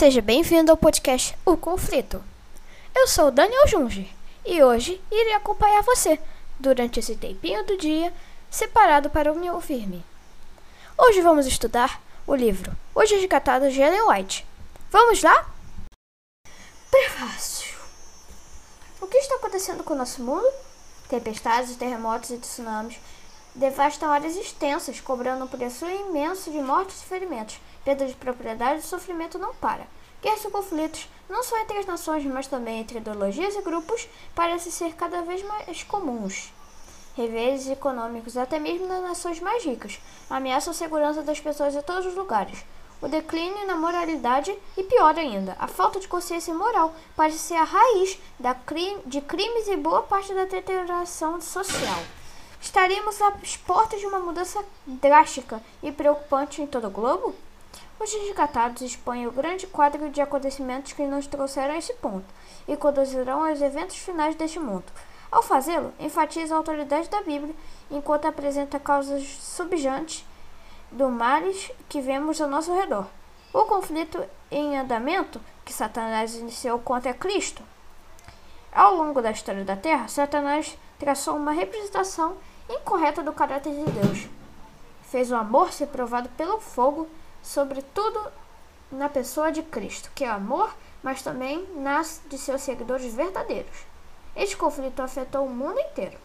Seja bem-vindo ao podcast O Conflito. Eu sou o Daniel Junge e hoje irei acompanhar você durante esse tempinho do dia separado para me ouvir-me. Hoje vamos estudar o livro Hoje Resgatado de Ellen White. Vamos lá? Prefácio. O que está acontecendo com o nosso mundo? Tempestades, terremotos e tsunamis devastam áreas extensas, cobrando um preço imenso de mortes e ferimentos. Perda de propriedade e sofrimento não para. Guerras e conflitos, não só entre as nações, mas também entre ideologias e grupos, parecem ser cada vez mais comuns. Reveses econômicos, até mesmo nas nações mais ricas, ameaçam a segurança das pessoas em todos os lugares. O declínio na moralidade e, pior ainda, a falta de consciência moral parece ser a raiz crime, de crimes e boa parte da deterioração social. Estaríamos às portas de uma mudança drástica e preocupante em todo o globo? Os resgatados expõem o grande quadro de acontecimentos que nos trouxeram a esse ponto e conduzirão aos eventos finais deste mundo. Ao fazê-lo, enfatiza a autoridade da Bíblia, enquanto apresenta causas subjantes do males que vemos ao nosso redor. O conflito em andamento que Satanás iniciou contra Cristo. Ao longo da história da Terra, Satanás traçou uma representação incorreta do caráter de Deus. Fez o amor ser provado pelo fogo, sobretudo na pessoa de Cristo, que é amor, mas também nasce de seus seguidores verdadeiros. Este conflito afetou o mundo inteiro.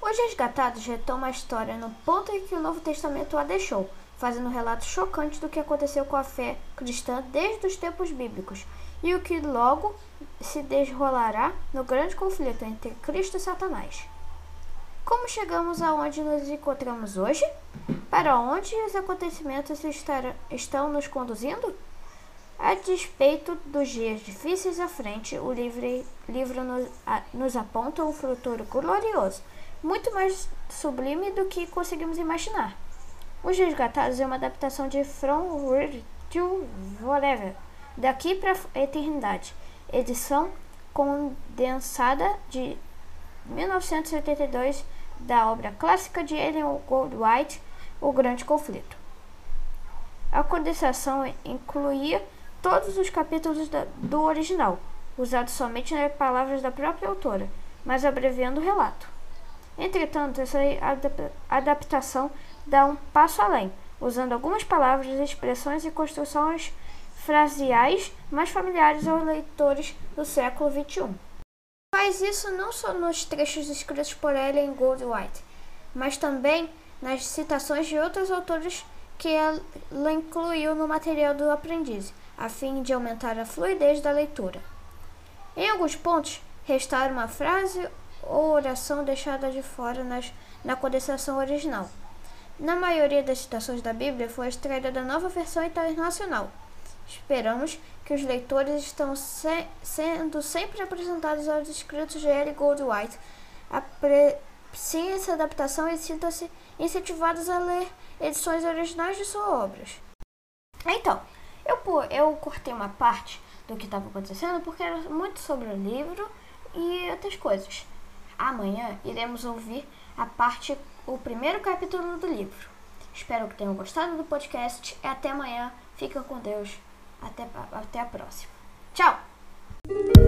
Os resgatados retomam a história no ponto em que o Novo Testamento a deixou, fazendo um relato chocante do que aconteceu com a fé cristã desde os tempos bíblicos e o que logo se desrolará no grande conflito entre Cristo e Satanás. Como chegamos aonde nos encontramos hoje? Para onde os acontecimentos estão nos conduzindo? A despeito dos dias difíceis à frente, o livro nos, a, nos aponta um futuro glorioso, muito mais sublime do que conseguimos imaginar. Os Resgatados é uma adaptação de From Word to Whatever, daqui para a eternidade, edição condensada de 1982 da obra clássica de Ellen Goldwhite, O Grande Conflito. A condensação incluía todos os capítulos do original, usados somente nas palavras da própria autora, mas abreviando o relato. Entretanto, essa adaptação dá um passo além, usando algumas palavras, expressões e construções frasiais mais familiares aos leitores do século XXI. Faz isso não só nos trechos escritos por Ellen Goldwhite, mas também nas citações de outros autores que ela incluiu no material do aprendiz, a fim de aumentar a fluidez da leitura. Em alguns pontos, restaura uma frase ou oração deixada de fora nas, na condensação original. Na maioria das citações da Bíblia foi extraída da nova versão internacional. Esperamos que os leitores estão se, sendo sempre apresentados aos escritos de Ellie Goldwhite. Apreciem essa adaptação e sintam-se incentivados a ler edições originais de suas obras. Então, eu, eu cortei uma parte do que estava acontecendo porque era muito sobre o livro e outras coisas. Amanhã iremos ouvir a parte, o primeiro capítulo do livro. Espero que tenham gostado do podcast e até amanhã. Fica com Deus. Até, até a próxima. Tchau!